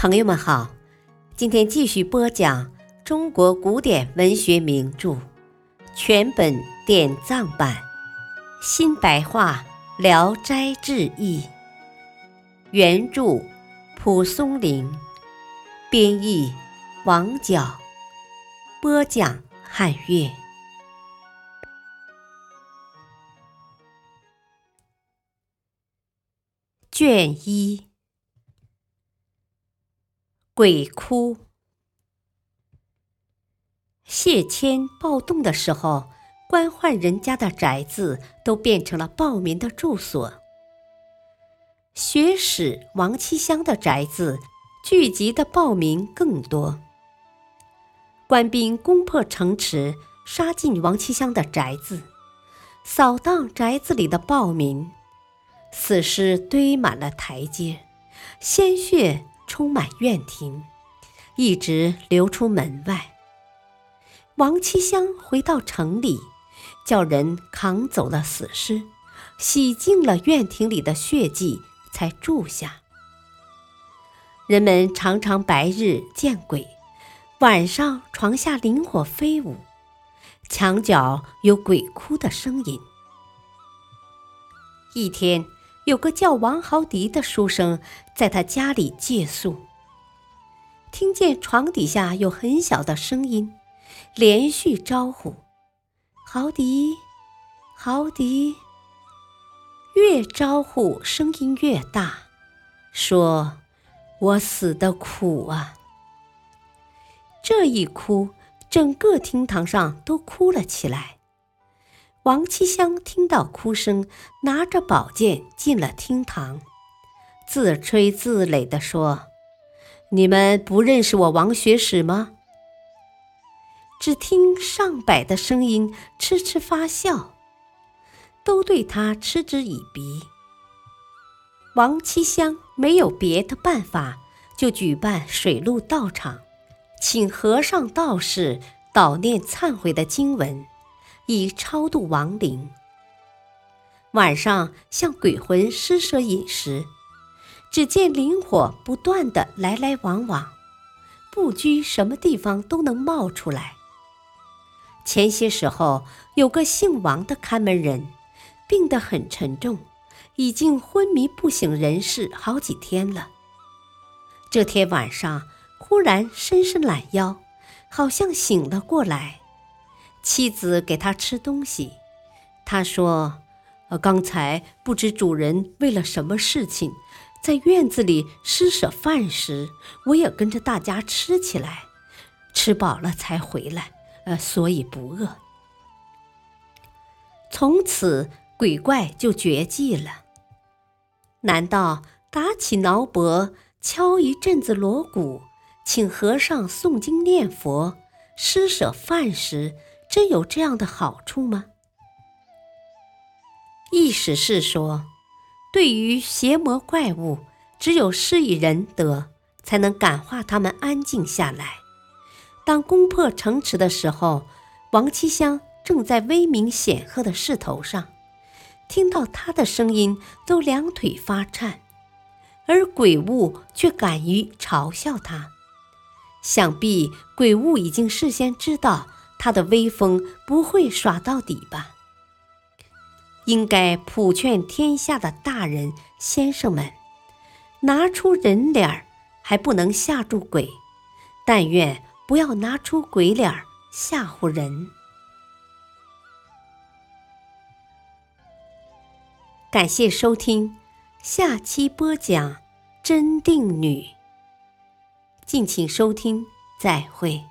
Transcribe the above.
朋友们好，今天继续播讲中国古典文学名著全本典藏版新白话《聊斋志异》，原著蒲松龄，编译王角，播讲汉乐，卷一。鬼哭。谢谦暴动的时候，官宦人家的宅子都变成了暴民的住所。学史王七香的宅子聚集的暴民更多。官兵攻破城池，杀进王七香的宅子，扫荡宅子里的暴民，死尸堆满了台阶，鲜血。充满院庭，一直流出门外。王七香回到城里，叫人扛走了死尸，洗净了院庭里的血迹，才住下。人们常常白日见鬼，晚上床下灵火飞舞，墙角有鬼哭的声音。一天。有个叫王豪迪的书生在他家里借宿，听见床底下有很小的声音，连续招呼：“豪迪，豪迪。”越招呼声音越大，说：“我死的苦啊！”这一哭，整个厅堂上都哭了起来。王七香听到哭声，拿着宝剑进了厅堂，自吹自擂地说：“你们不认识我王学史吗？”只听上百的声音痴痴发笑，都对他嗤之以鼻。王七香没有别的办法，就举办水陆道场，请和尚道士祷念忏悔的经文。以超度亡灵。晚上向鬼魂施舍饮食，只见灵火不断的来来往往，不拘什么地方都能冒出来。前些时候有个姓王的看门人，病得很沉重，已经昏迷不省人事好几天了。这天晚上忽然伸伸懒腰，好像醒了过来。妻子给他吃东西，他说：“呃，刚才不知主人为了什么事情，在院子里施舍饭食，我也跟着大家吃起来，吃饱了才回来，呃，所以不饿。从此鬼怪就绝迹了。难道打起挠脖，敲一阵子锣鼓，请和尚诵经念佛，施舍饭食？”真有这样的好处吗？意思是说，对于邪魔怪物，只有施以仁德，才能感化他们安静下来。当攻破城池的时候，王七香正在威名显赫的势头上，听到他的声音都两腿发颤，而鬼物却敢于嘲笑他。想必鬼物已经事先知道。他的威风不会耍到底吧？应该普劝天下的大人先生们，拿出人脸儿还不能吓住鬼，但愿不要拿出鬼脸儿吓唬人。感谢收听，下期播讲真定女。敬请收听，再会。